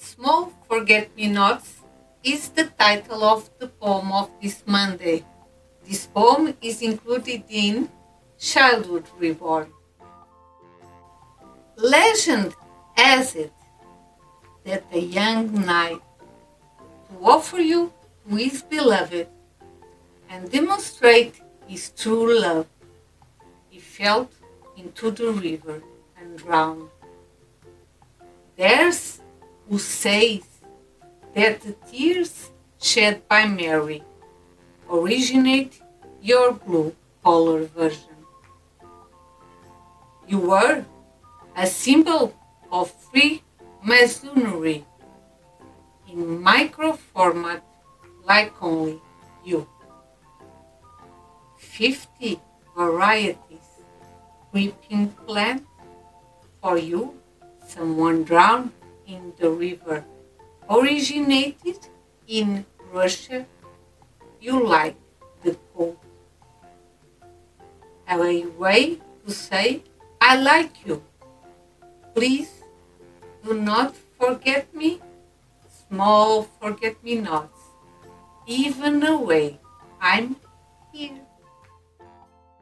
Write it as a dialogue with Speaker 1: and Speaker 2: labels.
Speaker 1: Small Forget Me Nots is the title of the poem of this Monday. This poem is included in Childhood Reborn. Legend has it that a young knight, to offer you to his beloved and demonstrate his true love, he fell into the river and drowned. There's who says that the tears shed by Mary originate your blue collar version. You were a symbol of free masonry in micro format like only you. 50 varieties weeping plant for you someone drowned in the river. Originated in Russia. You like the cold. A way to say I like you. Please do not forget me. Small forget me nots even away I'm here